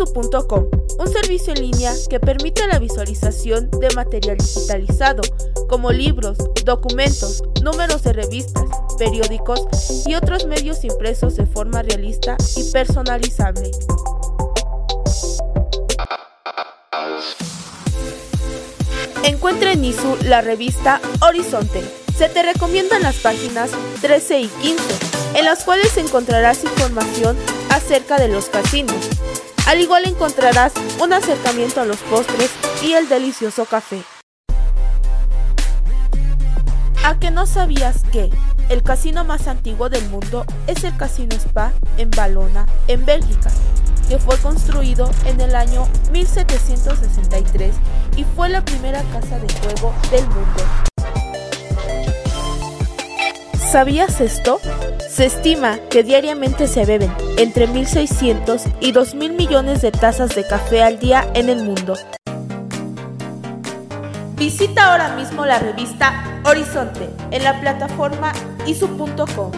Un servicio en línea que permite la visualización de material digitalizado, como libros, documentos, números de revistas, periódicos y otros medios impresos de forma realista y personalizable. Encuentra en ISU la revista Horizonte. Se te recomiendan las páginas 13 y 15, en las cuales encontrarás información acerca de los casinos. Al igual encontrarás un acercamiento a los postres y el delicioso café. ¿A que no sabías que el casino más antiguo del mundo es el Casino Spa en Valona, en Bélgica? que fue construido en el año 1763 y fue la primera casa de juego del mundo. ¿Sabías esto? Se estima que diariamente se beben entre 1.600 y 2.000 millones de tazas de café al día en el mundo. Visita ahora mismo la revista Horizonte en la plataforma isu.com.